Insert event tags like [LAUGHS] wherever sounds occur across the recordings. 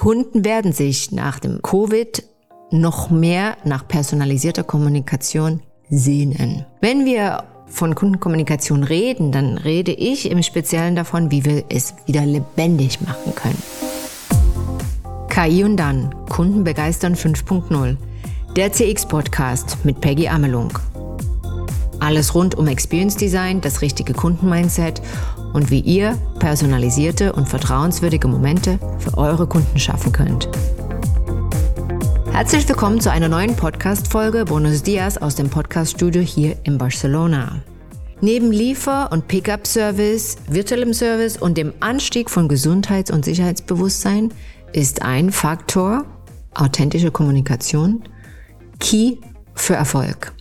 Kunden werden sich nach dem Covid noch mehr nach personalisierter Kommunikation sehnen. Wenn wir von Kundenkommunikation reden, dann rede ich im Speziellen davon, wie wir es wieder lebendig machen können. KI und dann, Kunden begeistern 5.0, der CX-Podcast mit Peggy Amelung. Alles rund um Experience Design, das richtige Kundenmindset und wie ihr personalisierte und vertrauenswürdige Momente für eure Kunden schaffen könnt. Herzlich willkommen zu einer neuen Podcast-Folge Buenos Dias aus dem Podcast-Studio hier in Barcelona. Neben Liefer- und Pickup-Service, virtuellem Service und dem Anstieg von Gesundheits- und Sicherheitsbewusstsein ist ein Faktor, authentische Kommunikation, Key für Erfolg.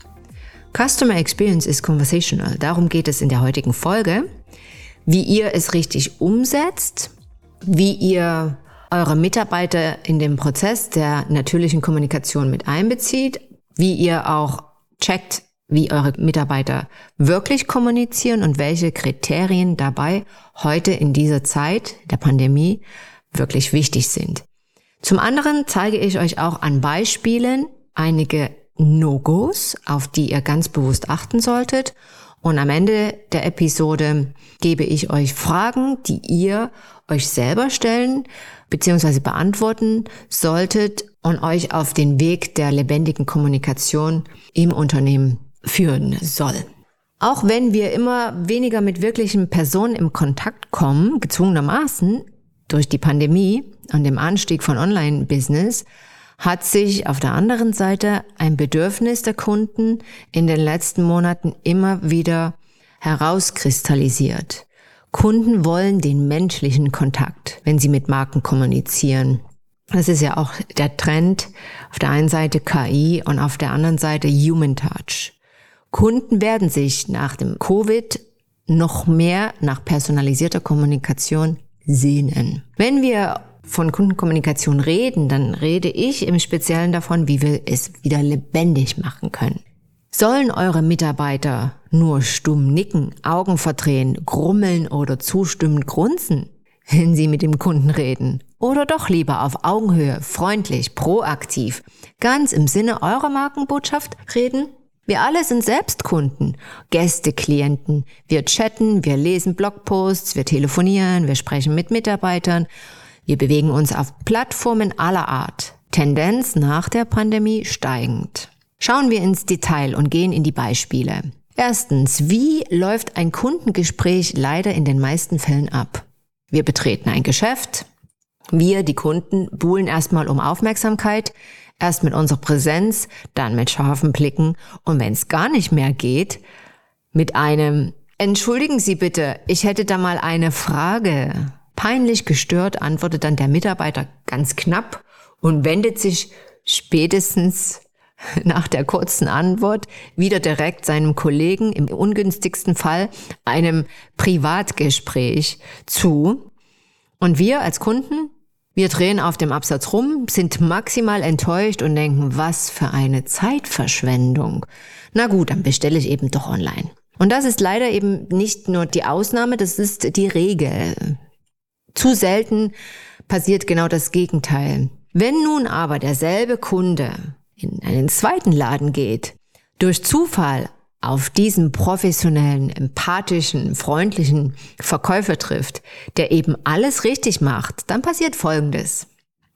Customer Experience ist conversational. Darum geht es in der heutigen Folge. Wie ihr es richtig umsetzt, wie ihr eure Mitarbeiter in den Prozess der natürlichen Kommunikation mit einbezieht, wie ihr auch checkt, wie eure Mitarbeiter wirklich kommunizieren und welche Kriterien dabei heute in dieser Zeit der Pandemie wirklich wichtig sind. Zum anderen zeige ich euch auch an Beispielen einige No-Gos, auf die ihr ganz bewusst achten solltet. Und am Ende der Episode gebe ich euch Fragen, die ihr euch selber stellen bzw. beantworten solltet und euch auf den Weg der lebendigen Kommunikation im Unternehmen führen soll. Auch wenn wir immer weniger mit wirklichen Personen im Kontakt kommen, gezwungenermaßen durch die Pandemie und dem Anstieg von Online-Business, hat sich auf der anderen Seite ein Bedürfnis der Kunden in den letzten Monaten immer wieder herauskristallisiert. Kunden wollen den menschlichen Kontakt, wenn sie mit Marken kommunizieren. Das ist ja auch der Trend. Auf der einen Seite KI und auf der anderen Seite Human Touch. Kunden werden sich nach dem Covid noch mehr nach personalisierter Kommunikation sehnen. Wenn wir von Kundenkommunikation reden, dann rede ich im Speziellen davon, wie wir es wieder lebendig machen können. Sollen eure Mitarbeiter nur stumm nicken, Augen verdrehen, grummeln oder zustimmend grunzen, wenn sie mit dem Kunden reden? Oder doch lieber auf Augenhöhe, freundlich, proaktiv, ganz im Sinne eurer Markenbotschaft reden? Wir alle sind selbst Kunden, Gäste, Klienten. Wir chatten, wir lesen Blogposts, wir telefonieren, wir sprechen mit Mitarbeitern wir bewegen uns auf Plattformen aller Art. Tendenz nach der Pandemie steigend. Schauen wir ins Detail und gehen in die Beispiele. Erstens, wie läuft ein Kundengespräch leider in den meisten Fällen ab? Wir betreten ein Geschäft. Wir, die Kunden, buhlen erstmal um Aufmerksamkeit, erst mit unserer Präsenz, dann mit scharfen Blicken und wenn es gar nicht mehr geht, mit einem Entschuldigen Sie bitte, ich hätte da mal eine Frage. Peinlich gestört antwortet dann der Mitarbeiter ganz knapp und wendet sich spätestens [LAUGHS] nach der kurzen Antwort wieder direkt seinem Kollegen, im ungünstigsten Fall einem Privatgespräch zu. Und wir als Kunden, wir drehen auf dem Absatz rum, sind maximal enttäuscht und denken, was für eine Zeitverschwendung. Na gut, dann bestelle ich eben doch online. Und das ist leider eben nicht nur die Ausnahme, das ist die Regel. Zu selten passiert genau das Gegenteil. Wenn nun aber derselbe Kunde in einen zweiten Laden geht, durch Zufall auf diesen professionellen, empathischen, freundlichen Verkäufer trifft, der eben alles richtig macht, dann passiert Folgendes.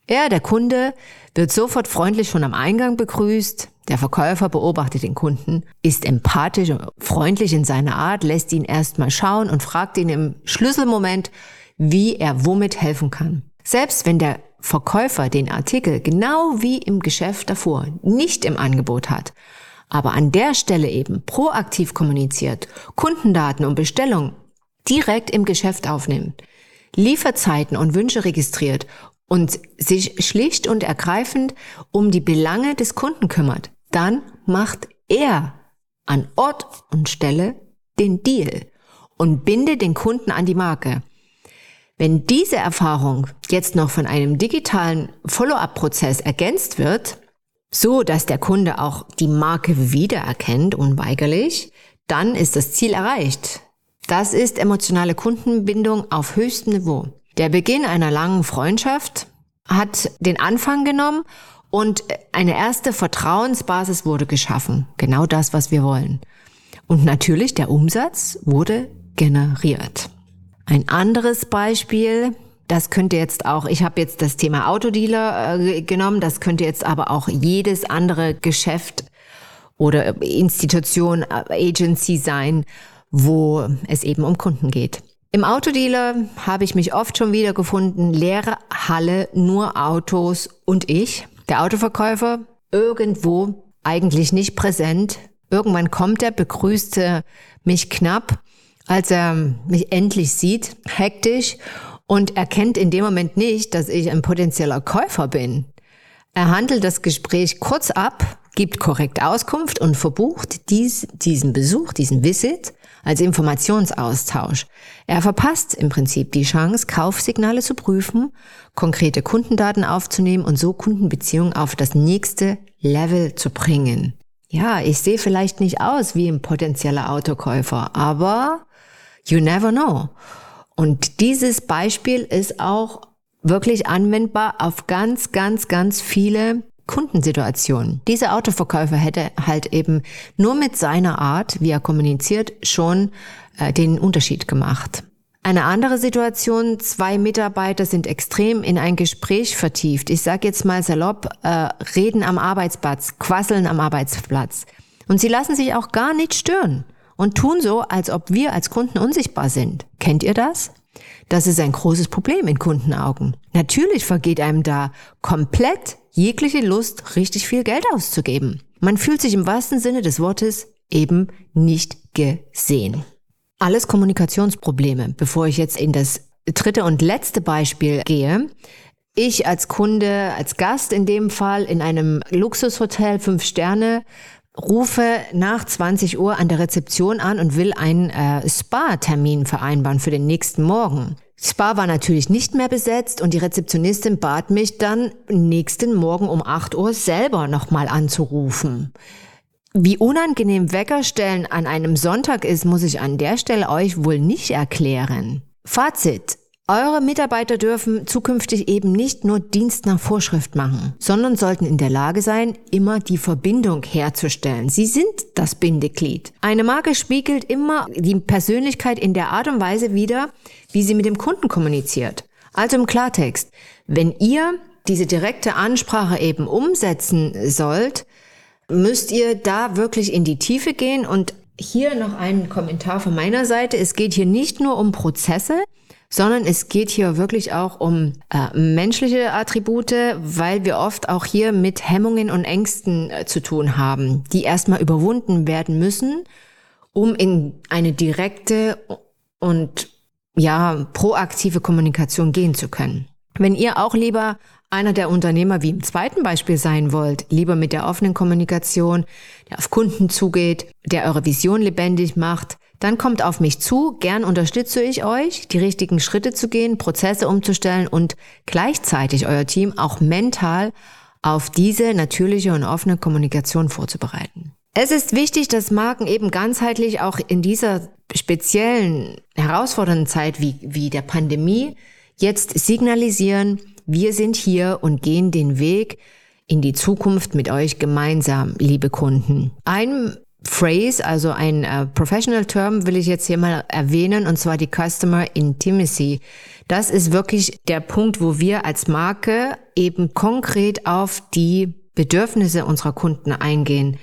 Er, der Kunde, wird sofort freundlich schon am Eingang begrüßt. Der Verkäufer beobachtet den Kunden, ist empathisch und freundlich in seiner Art, lässt ihn erstmal schauen und fragt ihn im Schlüsselmoment, wie er womit helfen kann. Selbst wenn der Verkäufer den Artikel genau wie im Geschäft davor nicht im Angebot hat, aber an der Stelle eben proaktiv kommuniziert, Kundendaten und Bestellungen direkt im Geschäft aufnimmt, Lieferzeiten und Wünsche registriert und sich schlicht und ergreifend um die Belange des Kunden kümmert, dann macht er an Ort und Stelle den Deal und bindet den Kunden an die Marke. Wenn diese Erfahrung jetzt noch von einem digitalen Follow-up-Prozess ergänzt wird, so dass der Kunde auch die Marke wiedererkennt, unweigerlich, dann ist das Ziel erreicht. Das ist emotionale Kundenbindung auf höchstem Niveau. Der Beginn einer langen Freundschaft, hat den Anfang genommen und eine erste Vertrauensbasis wurde geschaffen. Genau das, was wir wollen. Und natürlich der Umsatz wurde generiert. Ein anderes Beispiel, das könnte jetzt auch, ich habe jetzt das Thema Autodealer äh, genommen, das könnte jetzt aber auch jedes andere Geschäft oder Institution, äh, Agency sein, wo es eben um Kunden geht. Im Autodealer habe ich mich oft schon wieder gefunden, leere Halle, nur Autos und ich. Der Autoverkäufer irgendwo eigentlich nicht präsent. Irgendwann kommt er, begrüßte mich knapp, als er mich endlich sieht, hektisch und erkennt in dem Moment nicht, dass ich ein potenzieller Käufer bin. Er handelt das Gespräch kurz ab, gibt korrekt Auskunft und verbucht dies, diesen Besuch, diesen Visit als Informationsaustausch. Er verpasst im Prinzip die Chance, Kaufsignale zu prüfen, konkrete Kundendaten aufzunehmen und so Kundenbeziehungen auf das nächste Level zu bringen. Ja, ich sehe vielleicht nicht aus wie ein potenzieller Autokäufer, aber you never know. Und dieses Beispiel ist auch wirklich anwendbar auf ganz, ganz, ganz viele Kundensituation. Dieser Autoverkäufer hätte halt eben nur mit seiner Art, wie er kommuniziert, schon äh, den Unterschied gemacht. Eine andere Situation, zwei Mitarbeiter sind extrem in ein Gespräch vertieft. Ich sage jetzt mal salopp, äh, reden am Arbeitsplatz, quasseln am Arbeitsplatz. Und sie lassen sich auch gar nicht stören und tun so, als ob wir als Kunden unsichtbar sind. Kennt ihr das? Das ist ein großes Problem in Kundenaugen. Natürlich vergeht einem da komplett jegliche Lust, richtig viel Geld auszugeben. Man fühlt sich im wahrsten Sinne des Wortes eben nicht gesehen. Alles Kommunikationsprobleme. Bevor ich jetzt in das dritte und letzte Beispiel gehe, ich als Kunde, als Gast in dem Fall in einem Luxushotel, fünf Sterne, rufe nach 20 Uhr an der Rezeption an und will einen äh, Spa-Termin vereinbaren für den nächsten Morgen. Spa war natürlich nicht mehr besetzt und die Rezeptionistin bat mich dann nächsten Morgen um 8 Uhr selber nochmal anzurufen. Wie unangenehm Weckerstellen an einem Sonntag ist, muss ich an der Stelle euch wohl nicht erklären. Fazit. Eure Mitarbeiter dürfen zukünftig eben nicht nur Dienst nach Vorschrift machen, sondern sollten in der Lage sein, immer die Verbindung herzustellen. Sie sind das Bindeglied. Eine Marke spiegelt immer die Persönlichkeit in der Art und Weise wider, wie sie mit dem Kunden kommuniziert. Also im Klartext, wenn ihr diese direkte Ansprache eben umsetzen sollt, müsst ihr da wirklich in die Tiefe gehen und hier noch ein Kommentar von meiner Seite. Es geht hier nicht nur um Prozesse, sondern es geht hier wirklich auch um äh, menschliche Attribute, weil wir oft auch hier mit Hemmungen und Ängsten äh, zu tun haben, die erstmal überwunden werden müssen, um in eine direkte und ja, proaktive Kommunikation gehen zu können. Wenn ihr auch lieber einer der Unternehmer wie im zweiten Beispiel sein wollt, lieber mit der offenen Kommunikation, der auf Kunden zugeht, der eure Vision lebendig macht, dann kommt auf mich zu, gern unterstütze ich euch, die richtigen Schritte zu gehen, Prozesse umzustellen und gleichzeitig euer Team auch mental auf diese natürliche und offene Kommunikation vorzubereiten. Es ist wichtig, dass Marken eben ganzheitlich auch in dieser speziellen, herausfordernden Zeit wie, wie der Pandemie jetzt signalisieren, wir sind hier und gehen den Weg in die Zukunft mit euch gemeinsam, liebe Kunden. Ein Phrase, also ein äh, Professional Term will ich jetzt hier mal erwähnen, und zwar die Customer Intimacy. Das ist wirklich der Punkt, wo wir als Marke eben konkret auf die Bedürfnisse unserer Kunden eingehen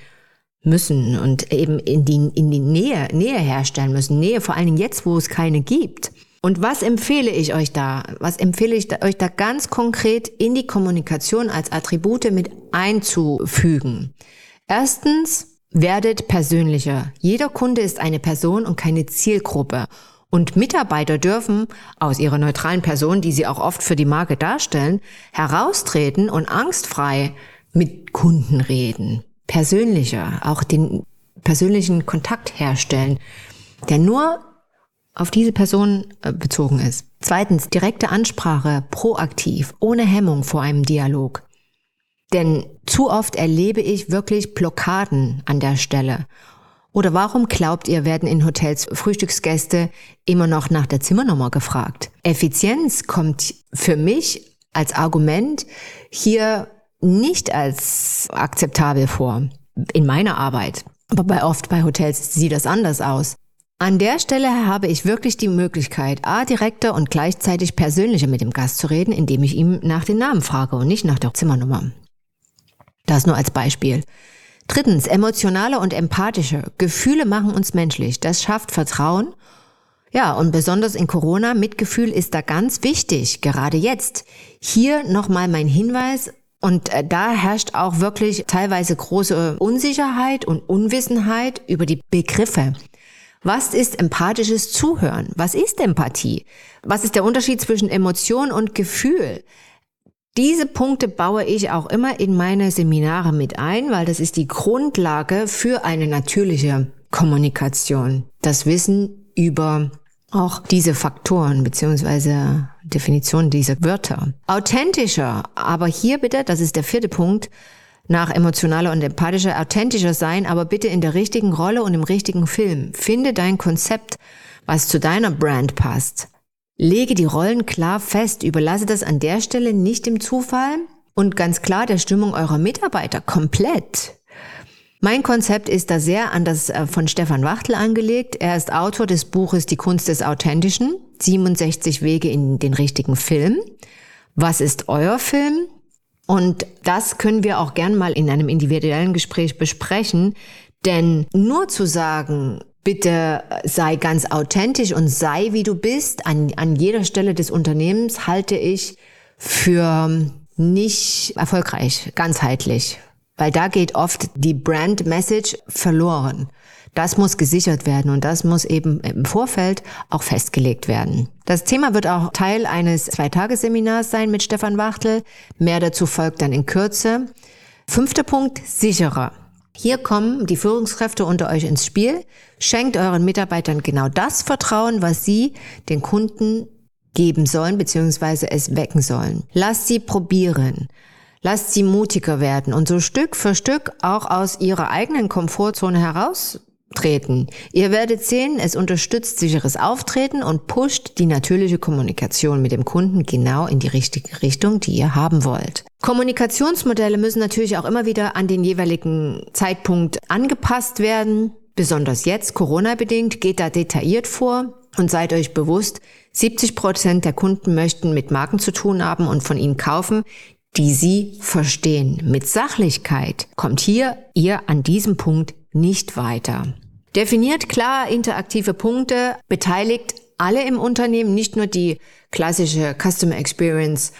müssen und eben in die, in die Nähe, Nähe herstellen müssen. Nähe vor allen Dingen jetzt, wo es keine gibt. Und was empfehle ich euch da? Was empfehle ich euch da ganz konkret in die Kommunikation als Attribute mit einzufügen? Erstens, Werdet persönlicher. Jeder Kunde ist eine Person und keine Zielgruppe. Und Mitarbeiter dürfen aus ihrer neutralen Person, die sie auch oft für die Marke darstellen, heraustreten und angstfrei mit Kunden reden. Persönlicher, auch den persönlichen Kontakt herstellen, der nur auf diese Person äh, bezogen ist. Zweitens, direkte Ansprache, proaktiv, ohne Hemmung vor einem Dialog. Denn zu oft erlebe ich wirklich Blockaden an der Stelle. Oder warum glaubt ihr, werden in Hotels Frühstücksgäste immer noch nach der Zimmernummer gefragt? Effizienz kommt für mich als Argument hier nicht als akzeptabel vor in meiner Arbeit. Aber bei oft bei Hotels sieht das anders aus. An der Stelle habe ich wirklich die Möglichkeit, a direkter und gleichzeitig persönlicher mit dem Gast zu reden, indem ich ihm nach den Namen frage und nicht nach der Zimmernummer. Das nur als Beispiel. Drittens, emotionale und empathische. Gefühle machen uns menschlich. Das schafft Vertrauen. Ja, und besonders in Corona, Mitgefühl ist da ganz wichtig, gerade jetzt. Hier nochmal mein Hinweis, und äh, da herrscht auch wirklich teilweise große Unsicherheit und Unwissenheit über die Begriffe. Was ist empathisches Zuhören? Was ist Empathie? Was ist der Unterschied zwischen Emotion und Gefühl? Diese Punkte baue ich auch immer in meine Seminare mit ein, weil das ist die Grundlage für eine natürliche Kommunikation. Das Wissen über auch diese Faktoren beziehungsweise Definitionen dieser Wörter. Authentischer, aber hier bitte, das ist der vierte Punkt, nach emotionaler und empathischer, authentischer sein, aber bitte in der richtigen Rolle und im richtigen Film. Finde dein Konzept, was zu deiner Brand passt. Lege die Rollen klar fest, überlasse das an der Stelle nicht dem Zufall und ganz klar der Stimmung eurer Mitarbeiter komplett. Mein Konzept ist da sehr an das äh, von Stefan Wachtel angelegt. Er ist Autor des Buches Die Kunst des Authentischen, 67 Wege in den richtigen Film. Was ist euer Film? Und das können wir auch gern mal in einem individuellen Gespräch besprechen, denn nur zu sagen, bitte sei ganz authentisch und sei wie du bist an, an jeder Stelle des Unternehmens, halte ich für nicht erfolgreich, ganzheitlich weil da geht oft die Brand Message verloren. Das muss gesichert werden und das muss eben im Vorfeld auch festgelegt werden. Das Thema wird auch Teil eines Zweitageseminars sein mit Stefan Wachtel. Mehr dazu folgt dann in Kürze. Fünfter Punkt, sicherer. Hier kommen die Führungskräfte unter euch ins Spiel. Schenkt euren Mitarbeitern genau das Vertrauen, was sie den Kunden geben sollen bzw. es wecken sollen. Lasst sie probieren. Lasst sie mutiger werden und so Stück für Stück auch aus ihrer eigenen Komfortzone heraustreten. Ihr werdet sehen, es unterstützt sicheres Auftreten und pusht die natürliche Kommunikation mit dem Kunden genau in die richtige Richtung, die ihr haben wollt. Kommunikationsmodelle müssen natürlich auch immer wieder an den jeweiligen Zeitpunkt angepasst werden. Besonders jetzt, Corona-bedingt, geht da detailliert vor und seid euch bewusst, 70 Prozent der Kunden möchten mit Marken zu tun haben und von ihnen kaufen, die Sie verstehen. Mit Sachlichkeit kommt hier ihr an diesem Punkt nicht weiter. Definiert klar interaktive Punkte, beteiligt alle im Unternehmen, nicht nur die klassische Customer Experience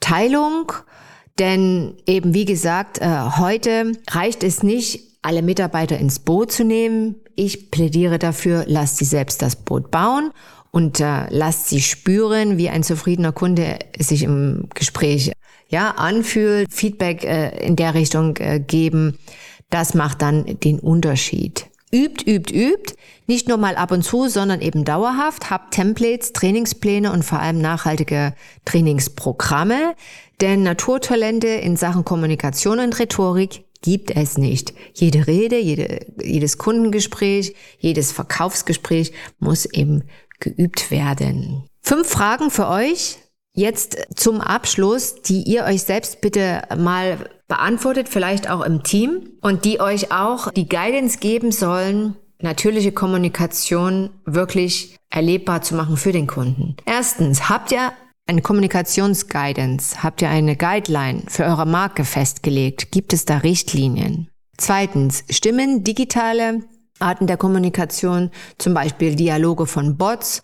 Teilung, denn eben wie gesagt, äh, heute reicht es nicht, alle Mitarbeiter ins Boot zu nehmen. Ich plädiere dafür, lasst sie selbst das Boot bauen und äh, lasst sie spüren, wie ein zufriedener Kunde sich im Gespräch ja, anfühlt, Feedback äh, in der Richtung äh, geben, das macht dann den Unterschied. Übt, übt, übt. Nicht nur mal ab und zu, sondern eben dauerhaft. Habt Templates, Trainingspläne und vor allem nachhaltige Trainingsprogramme. Denn Naturtalente in Sachen Kommunikation und Rhetorik gibt es nicht. Jede Rede, jede, jedes Kundengespräch, jedes Verkaufsgespräch muss eben geübt werden. Fünf Fragen für euch Jetzt zum Abschluss, die ihr euch selbst bitte mal beantwortet, vielleicht auch im Team und die euch auch die Guidance geben sollen, natürliche Kommunikation wirklich erlebbar zu machen für den Kunden. Erstens, habt ihr eine Kommunikationsguidance? Habt ihr eine Guideline für eure Marke festgelegt? Gibt es da Richtlinien? Zweitens, stimmen digitale Arten der Kommunikation, zum Beispiel Dialoge von Bots,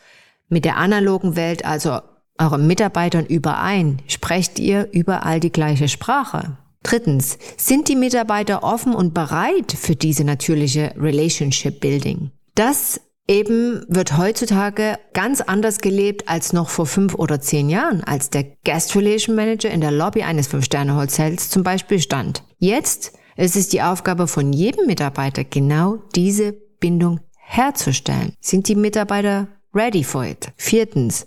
mit der analogen Welt, also euren Mitarbeitern überein? Sprecht ihr überall die gleiche Sprache? Drittens, sind die Mitarbeiter offen und bereit für diese natürliche Relationship Building? Das eben wird heutzutage ganz anders gelebt als noch vor fünf oder zehn Jahren, als der Guest Relation Manager in der Lobby eines Fünf-Sterne-Hotels zum Beispiel stand. Jetzt ist es die Aufgabe von jedem Mitarbeiter, genau diese Bindung herzustellen. Sind die Mitarbeiter ready for it? Viertens,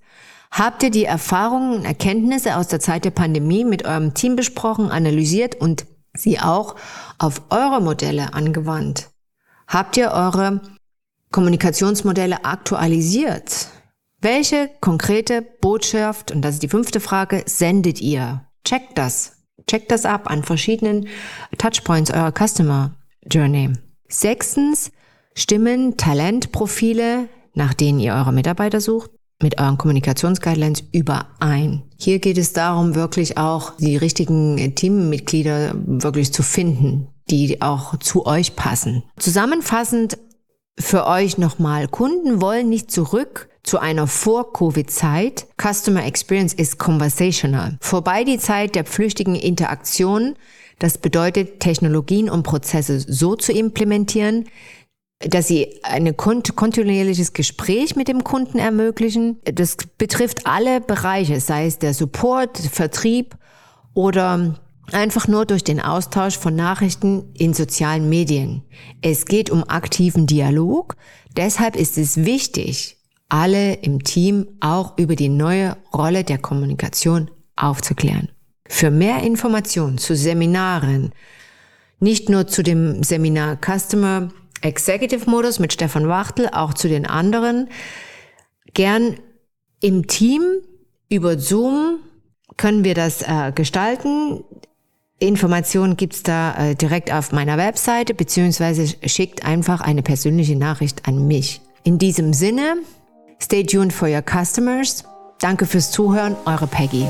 Habt ihr die Erfahrungen und Erkenntnisse aus der Zeit der Pandemie mit eurem Team besprochen, analysiert und sie auch auf eure Modelle angewandt? Habt ihr eure Kommunikationsmodelle aktualisiert? Welche konkrete Botschaft, und das ist die fünfte Frage, sendet ihr? Checkt das. Checkt das ab an verschiedenen Touchpoints eurer Customer Journey. Sechstens, stimmen Talentprofile, nach denen ihr eure Mitarbeiter sucht, mit euren Kommunikationsguidelines überein. Hier geht es darum, wirklich auch die richtigen Teammitglieder wirklich zu finden, die auch zu euch passen. Zusammenfassend für euch nochmal, Kunden wollen nicht zurück zu einer Vor-Covid-Zeit. Customer Experience ist conversational. Vorbei die Zeit der flüchtigen Interaktion. Das bedeutet, Technologien und Prozesse so zu implementieren, dass sie ein kontinuierliches Gespräch mit dem Kunden ermöglichen. Das betrifft alle Bereiche, sei es der Support, Vertrieb oder einfach nur durch den Austausch von Nachrichten in sozialen Medien. Es geht um aktiven Dialog. Deshalb ist es wichtig, alle im Team auch über die neue Rolle der Kommunikation aufzuklären. Für mehr Informationen zu Seminaren, nicht nur zu dem Seminar Customer Executive Modus mit Stefan Wachtel, auch zu den anderen. Gern im Team über Zoom können wir das äh, gestalten. Informationen gibt's da äh, direkt auf meiner Webseite, beziehungsweise schickt einfach eine persönliche Nachricht an mich. In diesem Sinne, stay tuned for your customers. Danke fürs Zuhören, eure Peggy.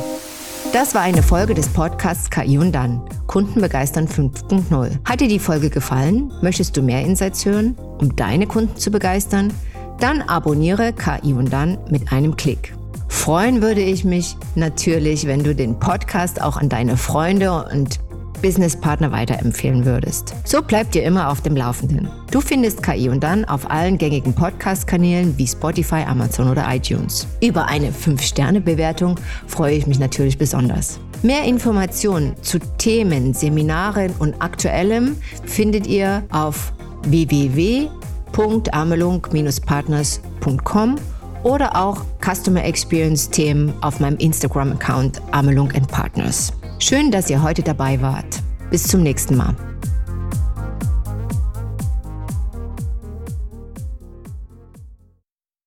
Das war eine Folge des Podcasts KI und dann. Kunden begeistern 5.0. Hat dir die Folge gefallen? Möchtest du mehr Insights hören, um deine Kunden zu begeistern? Dann abonniere KI und dann mit einem Klick. Freuen würde ich mich natürlich, wenn du den Podcast auch an deine Freunde und Businesspartner weiterempfehlen würdest. So bleibt ihr immer auf dem Laufenden. Du findest KI und dann auf allen gängigen Podcast-Kanälen wie Spotify, Amazon oder iTunes. Über eine 5-Sterne-Bewertung freue ich mich natürlich besonders. Mehr Informationen zu Themen, Seminaren und Aktuellem findet ihr auf www.amelung-partners.com oder auch Customer Experience Themen auf meinem Instagram-Account Amelung Partners. Schön, dass ihr heute dabei wart. Bis zum nächsten Mal.